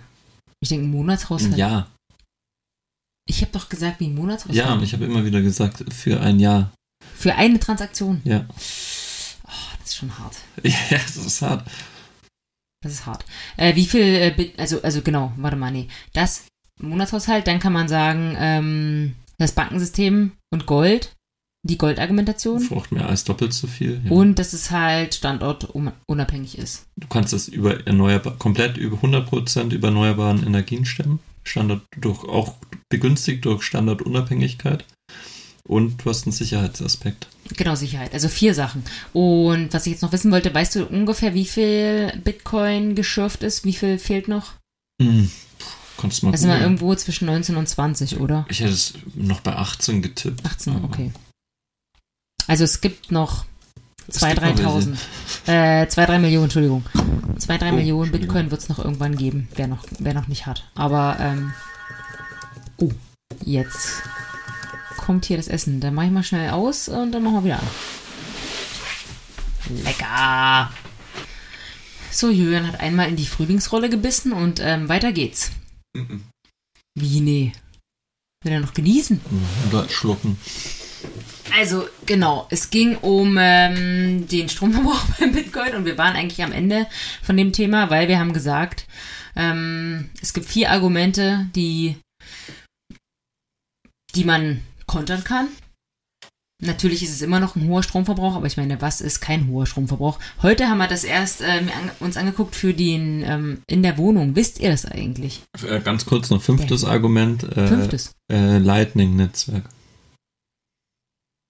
ich denke ein Monatshaushalt. Ja. Ich habe doch gesagt wie ein Monatshaushalt. Ja, und ich habe immer wieder gesagt für ein Jahr. Für eine Transaktion. Ja. Oh, das ist schon hart. (laughs) Ja, das ist hart. Das ist hart. Äh, wie viel, äh, also, also genau, warte mal, nee. Das Monatshaushalt, dann kann man sagen, ähm, das Bankensystem und Gold, die Goldargumentation. Braucht mehr als doppelt so viel. Ja. Und dass es halt standortunabhängig ist. Du kannst das über erneuerbar, komplett über 100% über erneuerbaren Energien stemmen. Standard durch, auch begünstigt durch Standardunabhängigkeit. Und du hast einen Sicherheitsaspekt. Genau, Sicherheit. Also vier Sachen. Und was ich jetzt noch wissen wollte, weißt du ungefähr, wie viel Bitcoin geschürft ist? Wie viel fehlt noch? Hm. Kannst du mal Das sind wir irgendwo zwischen 19 und 20, oder? Ich hätte es noch bei 18 getippt. 18, aber okay. Also es gibt noch es 2.000, gibt noch 3.000. Äh, 2, 3 Millionen, Entschuldigung. 2, 3 Oh, Millionen. Bitcoin wird es noch irgendwann geben, wer noch, wer noch nicht hat. Aber, ähm, oh, jetzt kommt hier das Essen. Dann mache ich mal schnell aus und dann machen wir wieder an. Lecker! So, Julian hat einmal in die Frühlingsrolle gebissen und ähm, weiter geht's. Mhm. Wie, nee. Will er noch genießen? Oder schlucken. Also, genau, es ging um ähm, den Stromverbrauch (laughs) beim Bitcoin und wir waren eigentlich am Ende von dem Thema, weil wir haben gesagt, ähm, es gibt vier Argumente, die, die man kontern kann. Natürlich ist es immer noch ein hoher Stromverbrauch, aber ich meine, was ist kein hoher Stromverbrauch? Heute haben wir das erst an, uns angeguckt für den ähm, in der Wohnung. Wisst ihr das eigentlich? Äh, Ganz kurz noch fünftes Argument. Äh, Fünftes. Äh, Lightning-Netzwerk.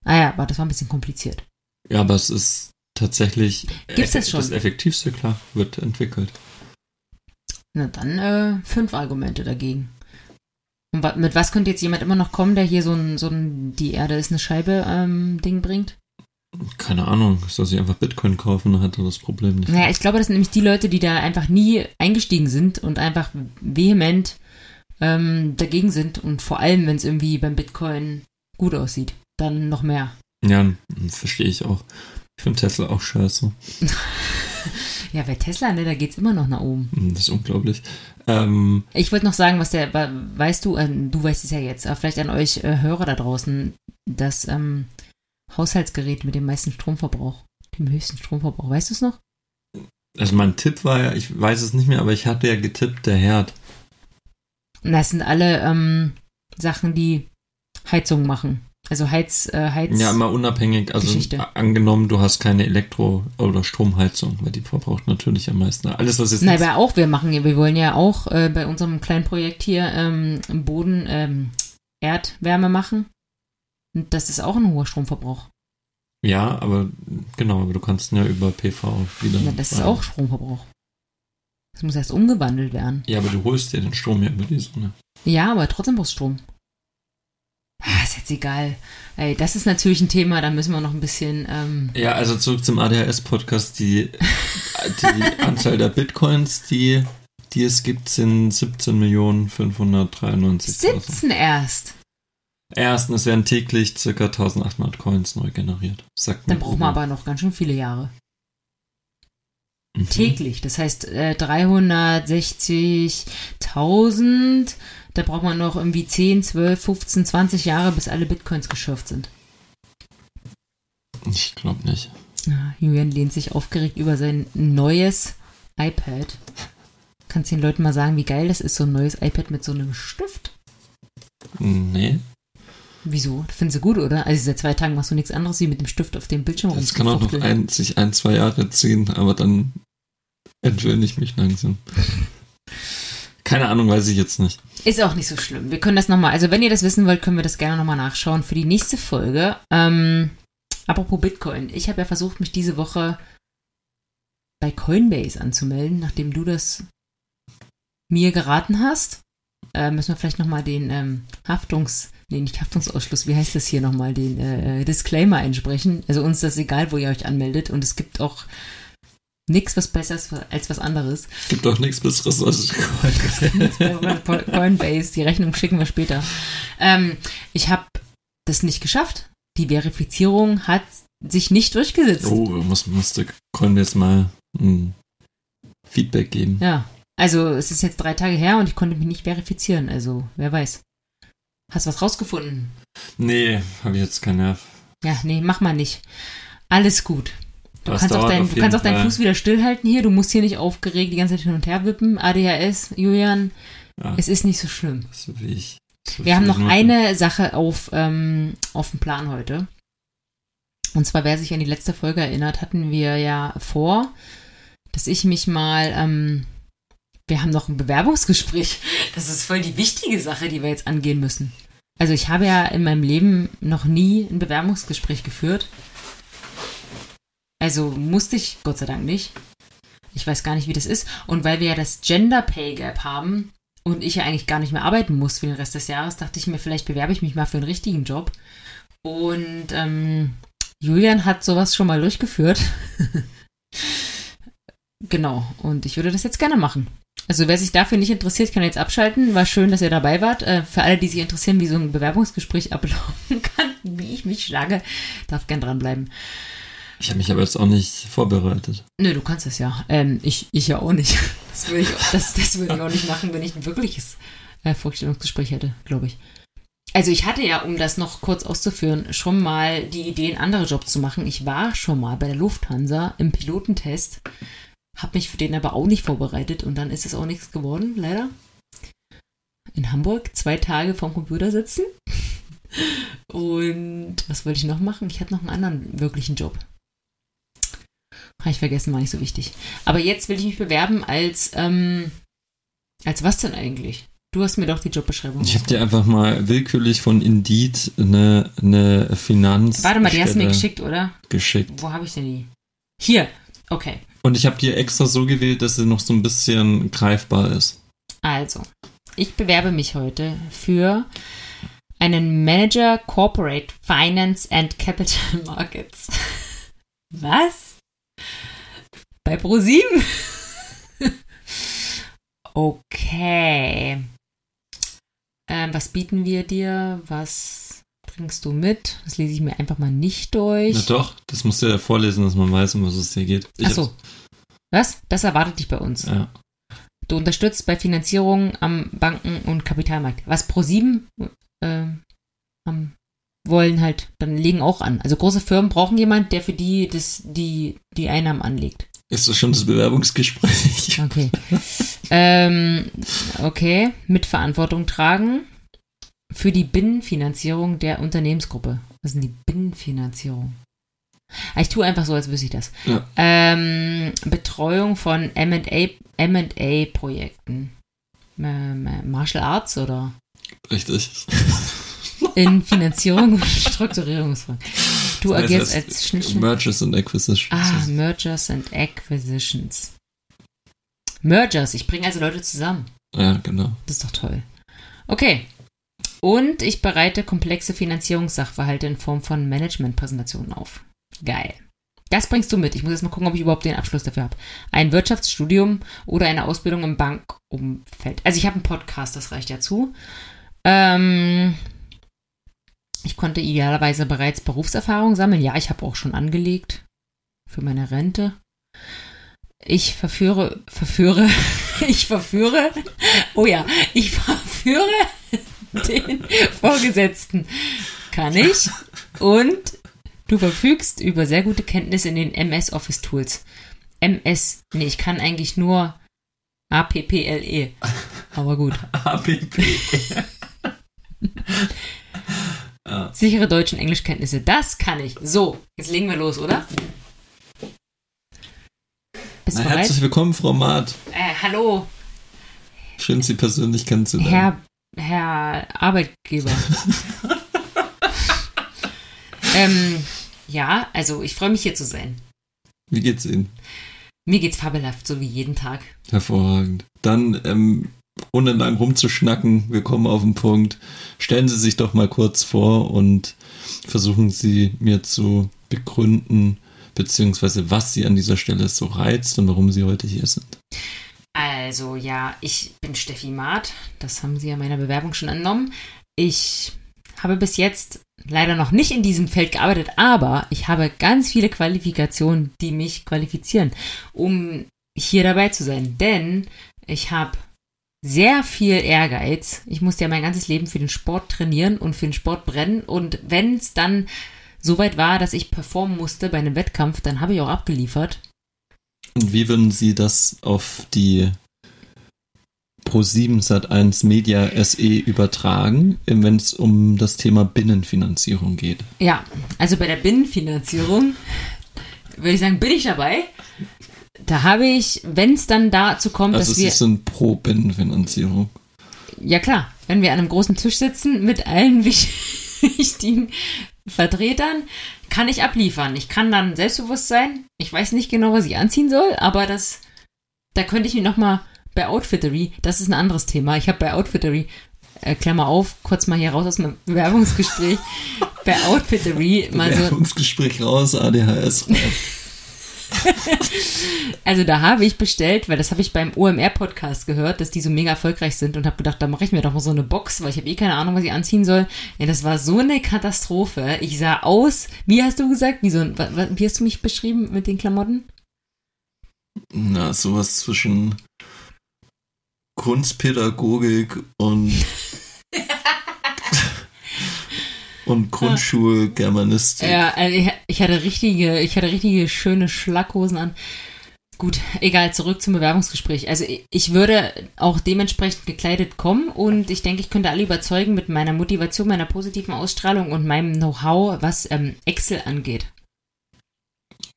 Ah ja, aber das war ein bisschen kompliziert. Ja, aber es ist tatsächlich Gibt's das schon? das effektivste, klar, wird entwickelt. Na dann äh, fünf Argumente dagegen. Und mit was könnte jetzt jemand immer noch kommen, der hier so ein, so ein die Erde ist eine Scheibe ähm, Ding bringt? Keine Ahnung, soll sie einfach Bitcoin kaufen, dann hat er das Problem nicht. Naja, ich glaube, das sind nämlich die Leute, die da einfach nie eingestiegen sind und einfach vehement ähm, dagegen sind und vor allem, wenn es irgendwie beim Bitcoin gut aussieht, dann noch mehr. Ja, verstehe ich auch. Ich finde Tesla auch scheiße. (laughs) Ja, bei Tesla, ne, da geht's immer noch nach oben. Das ist unglaublich. Ähm, Ich wollte noch sagen, was der, weißt du, ähm, du weißt es ja jetzt, aber vielleicht an euch äh, Hörer da draußen, das ähm, Haushaltsgerät mit dem meisten Stromverbrauch, dem höchsten Stromverbrauch, weißt du es noch? also mein Tipp war ja, ich weiß es nicht mehr, aber ich hatte ja getippt, der Herd. Und das sind alle ähm, Sachen, die Heizung machen. Also Heiz, äh, Heiz. Ja, immer unabhängig. Also Geschichte. angenommen, du hast keine Elektro- oder Stromheizung, weil die verbraucht natürlich am meisten. Alles, was jetzt Nein, aber auch, wir machen ja, wir wollen ja auch äh, bei unserem kleinen Projekt hier ähm, im Boden ähm, Erdwärme machen. Und das ist auch ein hoher Stromverbrauch. Ja, aber genau, aber du kannst ja über PV wieder. Ja, das ist auch Stromverbrauch. Das muss erst umgewandelt werden. Ja, aber du holst dir den Strom ja über die Sonne. Ja, aber trotzdem brauchst du Strom. Ah, ist jetzt egal. Ey, das ist natürlich ein Thema, da müssen wir noch ein bisschen. Ähm, Ja, also zurück zum ADHS-Podcast. Die, die (laughs) Anzahl der Bitcoins, die, die es gibt, sind 17.593.000. 17 erst. Erstens, es werden täglich ca. 1800 Coins neu generiert. Sagt Dann brauchen wir aber noch ganz schön viele Jahre. Mhm. Täglich. Das heißt äh, 360.000. Da braucht man noch irgendwie 10, 12, 15, 20 Jahre, bis alle Bitcoins geschürft sind. Ich glaube nicht. Ja, Julian lehnt sich aufgeregt über sein neues iPad. Kannst den Leuten mal sagen, wie geil das ist, so ein neues iPad mit so einem Stift? Nee. Wieso? Das finden sie gut, oder? Also seit zwei Tagen machst du nichts anderes, wie mit dem Stift auf dem Bildschirm Das kann auch noch ein, sich ein, zwei Jahre ziehen, aber dann entwöhne ich mich langsam. Keine Ahnung, weiß ich jetzt nicht. Ist auch nicht so schlimm. Wir können das nochmal, also wenn ihr das wissen wollt, können wir das gerne nochmal nachschauen für die nächste Folge. Ähm, apropos Bitcoin. Ich habe ja versucht, mich diese Woche bei Coinbase anzumelden, nachdem du das mir geraten hast. Äh, müssen wir vielleicht nochmal den ähm, Haftungs-, nee, nicht Haftungsausschluss, wie heißt das hier nochmal, den äh, Disclaimer einsprechen. Also uns ist das egal, wo ihr euch anmeldet und es gibt auch nichts, was besser ist als was anderes. Gibt auch nichts Besseres als (laughs) Coinbase, die Rechnung schicken wir später. Ähm, ich habe das nicht geschafft. Die Verifizierung hat sich nicht durchgesetzt. Oh, muss, musste Coinbase mal ein Feedback geben. Ja, also es ist jetzt drei Tage her und ich konnte mich nicht verifizieren. Also wer weiß. Hast du was rausgefunden? Nee, habe ich jetzt keinen Nerv. Ja, nee, mach mal nicht. Alles gut. Du kannst, auch, dein, du kannst auch deinen Fall. Fuß wieder stillhalten hier. Du musst hier nicht aufgeregt die ganze Zeit hin und her wippen. ADHS, Julian, Ja, es ist nicht so schlimm. so wie ich. So Wir haben noch machen. eine Sache auf, ähm, auf dem Plan heute. Und zwar, wer sich an die letzte Folge erinnert, hatten wir ja vor, dass ich mich mal ähm, wir haben noch ein Bewerbungsgespräch. (laughs) Das ist voll die wichtige Sache, die wir jetzt angehen müssen. Also ich habe ja in meinem Leben noch nie ein Bewerbungsgespräch geführt. Also musste ich, Gott sei Dank nicht. Ich weiß gar nicht, wie das ist. Und weil wir ja das Gender Pay Gap haben und ich ja eigentlich gar nicht mehr arbeiten muss für den Rest des Jahres, dachte ich mir, vielleicht bewerbe ich mich mal für einen richtigen Job. Und ähm, Julian hat sowas schon mal durchgeführt. (laughs) genau. Und ich würde das jetzt gerne machen. Also wer sich dafür nicht interessiert, kann jetzt abschalten. War schön, dass ihr dabei wart. Äh, für alle, die sich interessieren, wie so ein Bewerbungsgespräch (laughs) ablaufen kann, wie ich mich schlage, darf gern dranbleiben. Ich habe mich aber jetzt auch nicht vorbereitet. Nö, du kannst es ja. Ähm, ich, ich ja auch nicht. (laughs) Das würde ich, das, das würde ich auch nicht machen, wenn ich ein wirkliches äh, Vorstellungsgespräch hätte, glaube ich. Also ich hatte ja, um das noch kurz auszuführen, schon mal die Idee, einen anderen Job zu machen. Ich war schon mal bei der Lufthansa im Pilotentest, habe mich für den aber auch nicht vorbereitet und dann ist es auch nichts geworden, leider. In Hamburg zwei Tage vorm Computer sitzen. (laughs) Und was wollte ich noch machen? Ich hatte noch einen anderen wirklichen Job. Habe ich vergessen, war nicht so wichtig. Aber jetzt will ich mich bewerben als, ähm, als was denn eigentlich? Du hast mir doch die Jobbeschreibung. Ich habe dir einfach mal willkürlich von Indeed eine, eine Finanz. Warte mal, die hast du mir geschickt, oder? Geschickt. Wo habe ich denn die? Hier. Okay. Und ich habe die extra so gewählt, dass sie noch so ein bisschen greifbar ist. Also, ich bewerbe mich heute für einen Manager Corporate Finance and Capital (laughs) Markets. Was? Bei ProSieben? (laughs) okay. Ähm, was bieten wir dir? Was bringst du mit? Das lese ich mir einfach mal nicht durch. Na doch, das musst du ja vorlesen, dass man weiß, um was es hier geht. Ich Achso. Was? Das erwartet dich bei uns. Ja. Du unterstützt bei Finanzierung am Banken- und Kapitalmarkt. Was ProSieben äh, am wollen halt dann legen auch an. Also große Firmen brauchen jemand, der für die das, die, die Einnahmen anlegt. Ist das schon das Bewerbungsgespräch? (laughs) Okay. ähm, okay, mit Verantwortung tragen für die Binnenfinanzierung der Unternehmensgruppe. Was ist denn die Binnenfinanzierung? Ah, ich tue einfach so, als wüsste ich das. Ja. Ähm, Betreuung von M&A-Projekten. Martial Arts oder? Richtig in Finanzierung und Strukturierungsfragen. Du das heißt, agierst als Schnittstelle. Mergers and Acquisitions. Ah, Mergers and Acquisitions. Mergers, ich bringe also Leute zusammen. Ja, genau. Das ist doch toll. Okay. Und ich bereite komplexe Finanzierungssachverhalte in Form von Managementpräsentationen auf. Geil. Das bringst du mit. Ich muss jetzt mal gucken, ob ich überhaupt den Abschluss dafür habe. Ein Wirtschaftsstudium oder eine Ausbildung im Bankumfeld. Also ich habe einen Podcast, das reicht ja zu. Ähm, ich konnte idealerweise bereits Berufserfahrung sammeln. Ja, ich habe auch schon angelegt für meine Rente. Ich verführe, verführe, (laughs) ich verführe, oh ja, ich verführe (laughs) den Vorgesetzten. Kann ich. Und du verfügst über sehr gute Kenntnisse in den MS Office Tools. MS, nee, ich kann eigentlich nur APPLE. Aber gut. (laughs) APP. Ja. Sichere Deutsch- und Englischkenntnisse, das kann ich. So, jetzt legen wir los, oder? Bist bereit? Herzlich willkommen, Frau Maat. Äh, hallo. Schön, Sie persönlich kennenzulernen. Herr, Herr Arbeitgeber. (laughs) ähm, ja, also ich freue mich hier zu sein. Wie geht's Ihnen? Mir geht's fabelhaft, so wie jeden Tag. Hervorragend. Dann ähm, ohne lang rumzuschnacken, wir kommen auf den Punkt. Stellen Sie sich doch mal kurz vor und versuchen Sie mir zu begründen, beziehungsweise was Sie an dieser Stelle so reizt und warum Sie heute hier sind. Also ja, ich bin Steffi Maat, das haben Sie ja meiner Bewerbung schon entnommen. Ich habe bis jetzt leider noch nicht in diesem Feld gearbeitet, aber ich habe ganz viele Qualifikationen, die mich qualifizieren, um hier dabei zu sein. Denn ich habe sehr viel Ehrgeiz. Ich musste ja mein ganzes Leben für den Sport trainieren und für den Sport brennen. Und wenn es dann soweit war, dass ich performen musste bei einem Wettkampf, dann habe ich auch abgeliefert. Und wie würden Sie das auf die Pro7 Sat1 Media SE übertragen, wenn es um das Thema Binnenfinanzierung geht? Ja, also bei der Binnenfinanzierung würde ich sagen, bin ich dabei. Da habe ich, wenn es dann dazu kommt, Also dass wir. sind pro Binnenfinanzierung. Ja klar, wenn wir an einem großen Tisch sitzen mit allen (laughs) wich- wichtigen Vertretern, kann ich abliefern. Ich kann dann selbstbewusst sein. Ich weiß nicht genau, was ich anziehen soll, aber das, da könnte ich mir noch mal bei Outfittery, das ist ein anderes Thema. Ich habe bei Outfittery, äh, Klammer auf, kurz mal hier raus aus meinem Bewerbungsgespräch, (laughs) bei Outfittery mal so Bewerbungsgespräch raus, ADHS (laughs) rein. (laughs) Also da habe ich bestellt, weil das habe ich beim OMR-Podcast gehört, dass die so mega erfolgreich sind und habe gedacht, da mache ich mir doch mal so eine Box, weil ich habe eh keine Ahnung, was ich anziehen soll. Ja, das war so eine Katastrophe. Ich sah aus, wie hast du gesagt, wie so ein, wie hast du mich beschrieben mit den Klamotten? Na, sowas zwischen Kunstpädagogik und und Grundschulgermanistik. Ja, also ich, hatte richtige, ich hatte richtige schöne Schlackhosen an. Gut, egal, zurück zum Bewerbungsgespräch. Also ich, ich würde auch dementsprechend gekleidet kommen und ich denke, ich könnte alle überzeugen mit meiner Motivation, meiner positiven Ausstrahlung und meinem Know-how, was ähm, Excel angeht.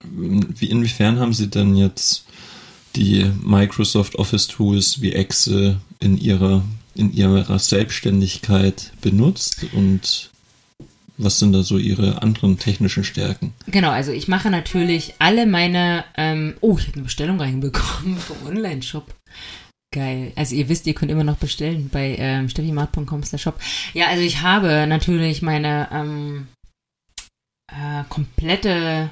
Wie, inwiefern haben Sie denn jetzt die Microsoft Office Tools wie Excel in ihrer, in ihrer Selbstständigkeit benutzt und was sind da so Ihre anderen technischen Stärken? Genau, also ich mache natürlich alle meine, ähm, oh, ich habe eine Bestellung reinbekommen vom Online-Shop. Geil. Also ihr wisst, ihr könnt immer noch bestellen bei ähm, steffimart.com Shop. Ja, also ich habe natürlich meine ähm, äh, komplette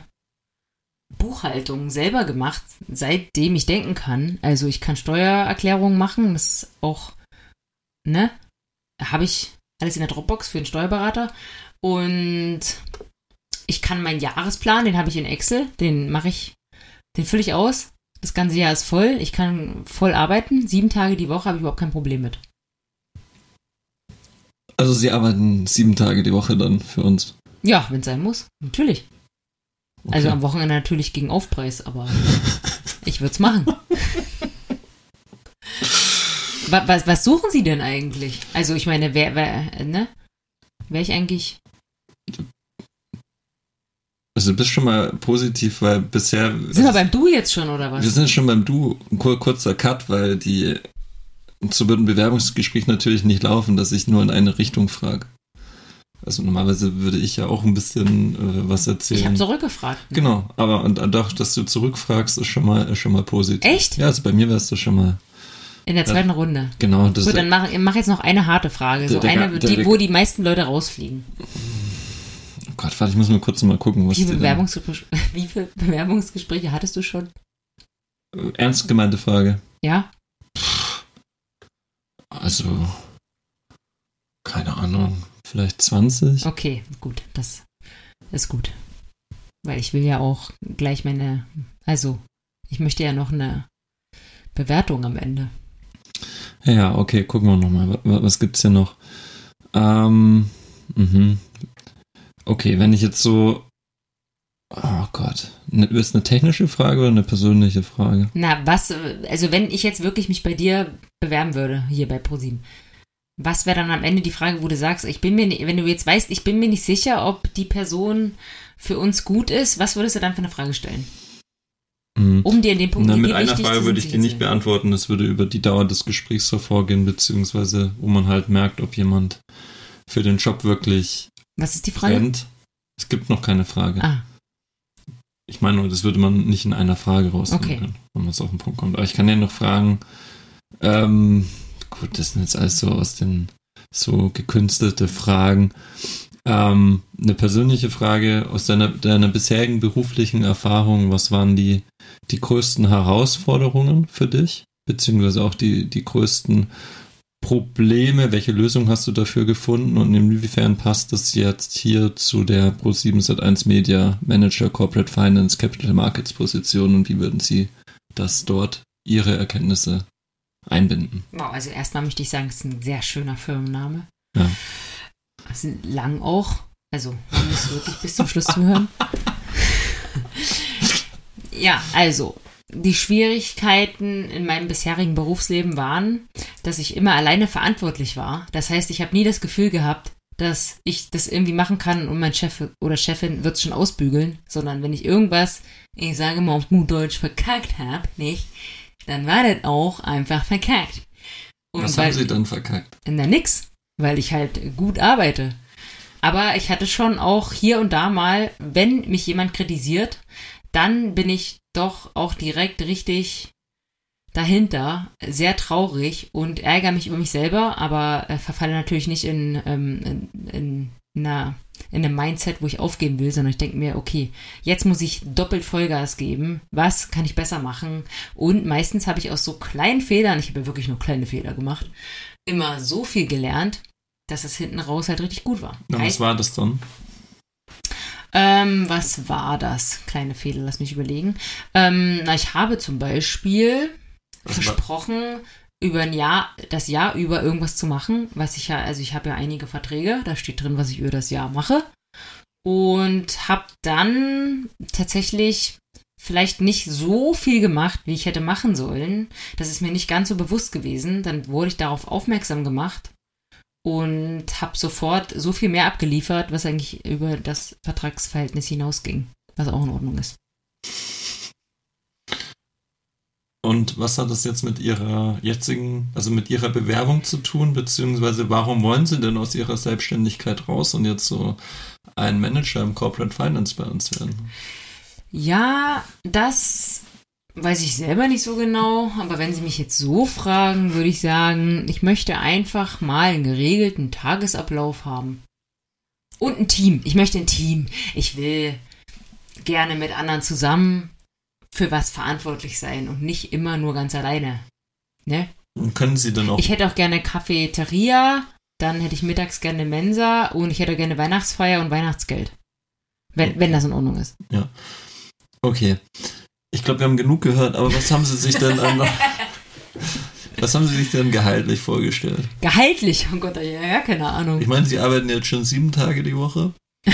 Buchhaltung selber gemacht, seitdem ich denken kann. Also ich kann Steuererklärungen machen, das ist auch, ne? Habe ich alles in der Dropbox für den Steuerberater. Und ich kann meinen Jahresplan, den habe ich in Excel, den mache ich, den fülle ich aus. Das ganze Jahr ist voll. Ich kann voll arbeiten. Sieben Tage die Woche habe ich überhaupt kein Problem mit. Also Sie arbeiten sieben Tage die Woche dann für uns. Ja, wenn es sein muss. Natürlich. Okay. Also am Wochenende natürlich gegen Aufpreis, aber (laughs) ich würde es machen. was, was, was suchen Sie denn eigentlich? Also ich meine, wer, wer ne? Wäre ich eigentlich. Also du bist schon mal positiv, weil bisher. Sind wir beim Du jetzt schon oder was? Wir sind schon beim Du. Ein kur- kurzer Cut, weil die. So wird ein Bewerbungsgespräch natürlich nicht laufen, dass ich nur in eine Richtung frage. Also normalerweise würde ich ja auch ein bisschen äh, was erzählen. ich habe zurückgefragt. ne? Genau, aber und doch, dass du zurückfragst, ist schon mal, ist schon mal positiv. Echt? Ja, also bei mir wärst du schon mal. In der zweiten Runde. Genau, das Gut, dann mach, mach jetzt noch eine harte Frage. So Der- eine, der- die, der- wo die meisten Leute rausfliegen. Gott, warte, ich muss mal kurz mal gucken, was Wie viele, Bewerbungsgespr- (laughs) wie viele Bewerbungsgespräche hattest du schon? Äh, Ernst gemeinte Frage. Ja? Also, keine Ahnung, vielleicht 20? Okay, gut. Das ist gut. Weil ich will ja auch gleich meine. Also, ich möchte ja noch eine Bewertung am Ende. Ja, ja, okay, gucken wir nochmal. Was, was gibt's hier noch? Ähm, mhm. Okay, wenn ich jetzt so. Oh Gott. Ne, ist eine technische Frage oder eine persönliche Frage? Na, was, also wenn ich jetzt wirklich mich bei dir bewerben würde, hier bei ProSieben, was wäre dann am Ende die Frage, wo du sagst, ich bin mir nicht, wenn du jetzt weißt, ich bin mir nicht sicher, ob die Person für uns gut ist, was würdest du dann für eine Frage stellen? Mhm. Um dir in den Punkt Na, mit einer Frage würde ich die nicht beantworten. Das würde über die Dauer des Gesprächs hervorgehen, beziehungsweise wo man halt merkt, ob jemand für den Job wirklich Was ist die Frage? brennt. Es gibt noch keine Frage. Ah, Ich meine, nur, das würde man nicht in einer Frage rausfinden Okay. können, wenn man es auf den Punkt kommt. Aber ich kann ja noch fragen, ähm, gut, das sind jetzt alles so aus den so gekünstelte Fragen. Ähm, eine persönliche Frage aus deiner, deiner bisherigen beruflichen Erfahrung, was waren die, die größten Herausforderungen für dich? Beziehungsweise auch die, die größten Probleme, welche Lösung hast du dafür gefunden und inwiefern passt das jetzt hier zu der Pro7 Sat1 Media Manager Corporate Finance Capital Markets Position und wie würden Sie das dort Ihre Erkenntnisse einbinden? wow, also erstmal möchte ich sagen, es ist ein sehr schöner Firmenname. Ja. Es ist lang auch. Also, man muss wirklich bis zum Schluss zuhören. (laughs) ja, also, die Schwierigkeiten in meinem bisherigen Berufsleben waren, dass ich immer alleine verantwortlich war. Das heißt, ich habe nie das Gefühl gehabt, dass ich das irgendwie machen kann und mein Chef oder Chefin wird es schon ausbügeln, sondern wenn ich irgendwas, ich sage mal auf gut Deutsch, verkackt habe, nicht, dann war das auch einfach verkackt. Und Was haben Sie dann verkackt? Na nix, weil ich halt gut arbeite. Aber ich hatte schon auch hier und da mal, wenn mich jemand kritisiert, dann bin ich doch auch direkt richtig dahinter, sehr traurig und ärgere mich über mich selber, aber äh, verfalle natürlich nicht in, ähm, in, in, einer, in einem Mindset, wo ich aufgeben will, sondern ich denke mir, okay, jetzt muss ich doppelt Vollgas geben. Was kann ich besser machen? Und meistens habe ich aus so kleinen Fehlern, ich habe ja wirklich nur kleine Fehler gemacht, immer so viel gelernt, dass es hinten raus halt richtig gut war. Na, was war das dann? Ähm, was war das? Kleine Fehler, lass mich überlegen. Ähm, na, ich habe zum Beispiel was versprochen, über ein Jahr, das Jahr über irgendwas zu machen, was ich ja, also ich habe ja einige Verträge, da steht drin, was ich über das Jahr mache. Und habe dann tatsächlich vielleicht nicht so viel gemacht, wie ich hätte machen sollen. Das ist mir nicht ganz so bewusst gewesen. Dann wurde ich darauf aufmerksam gemacht und habe sofort so viel mehr abgeliefert, was eigentlich über das Vertragsverhältnis hinausging, was auch in Ordnung ist. Und was hat das jetzt mit Ihrer jetzigen, also mit Ihrer Bewerbung zu tun, beziehungsweise warum wollen Sie denn aus Ihrer Selbstständigkeit raus und jetzt so ein Manager im Corporate Finance bei uns werden? Ja, das weiß ich selber nicht so genau, aber wenn Sie mich jetzt so fragen, würde ich sagen, ich möchte einfach mal einen geregelten Tagesablauf haben. Und ein Team. Ich möchte ein Team. Ich will gerne mit anderen zusammen für was verantwortlich sein und nicht immer nur ganz alleine. Ne? können Sie dann auch. Ich hätte auch gerne Cafeteria, dann hätte ich mittags gerne Mensa und ich hätte gerne Weihnachtsfeier und Weihnachtsgeld. Wenn, wenn das in Ordnung ist. Ja. Okay. Ich glaube, wir haben genug gehört, aber was haben Sie sich denn an. (laughs) Was haben Sie sich denn gehaltlich vorgestellt? Gehaltlich? Oh Gott, ja, ja keine Ahnung. Ich meine, Sie arbeiten jetzt schon sieben Tage die Woche. (laughs)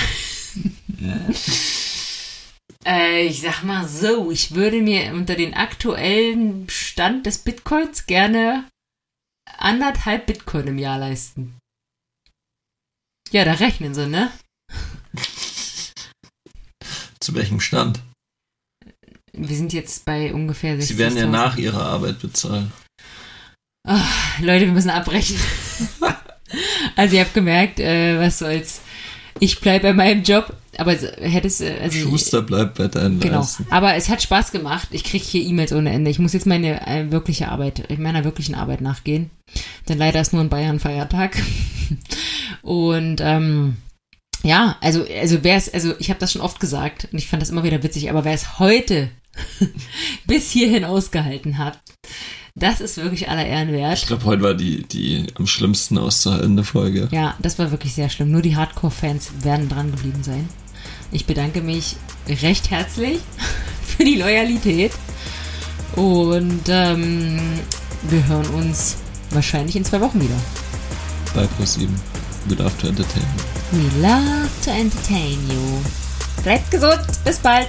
Äh, ich sag mal so, ich würde mir unter den aktuellen Stand des Bitcoins gerne anderthalb Bitcoin im Jahr leisten. Ja, da rechnen sie, ne? Zu welchem Stand? Wir sind jetzt bei ungefähr 60. Sie werden ja nach ihrer Arbeit bezahlen. Oh, Leute, wir müssen abbrechen. (laughs) also ihr habt gemerkt, äh, was soll's. Ich bleibe bei meinem Job. Aber hättest äh, also Schuster bleibt bei deinen Genau. Leisten. Aber es hat Spaß gemacht. Ich kriege hier E-Mails ohne Ende. Ich muss jetzt meine äh, wirkliche Arbeit, meiner wirklichen Arbeit nachgehen. Denn leider ist nur in Bayern Feiertag. (laughs) Und ähm, ja, also also wer es, also ich habe das schon oft gesagt und ich fand das immer wieder witzig. Aber wer es heute (laughs) bis hierhin ausgehalten hat, das ist wirklich aller Ehren wert. Ich glaube, heute war die, die am schlimmsten auszuhaltende Folge. Ja, das war wirklich sehr schlimm. Nur die Hardcore-Fans werden dran geblieben sein. Ich bedanke mich recht herzlich (laughs) für die Loyalität. Und ähm, wir hören uns wahrscheinlich in zwei Wochen wieder. Bei Pro7. We love to entertain you. We love to entertain you. Bleibt gesund. Bis bald.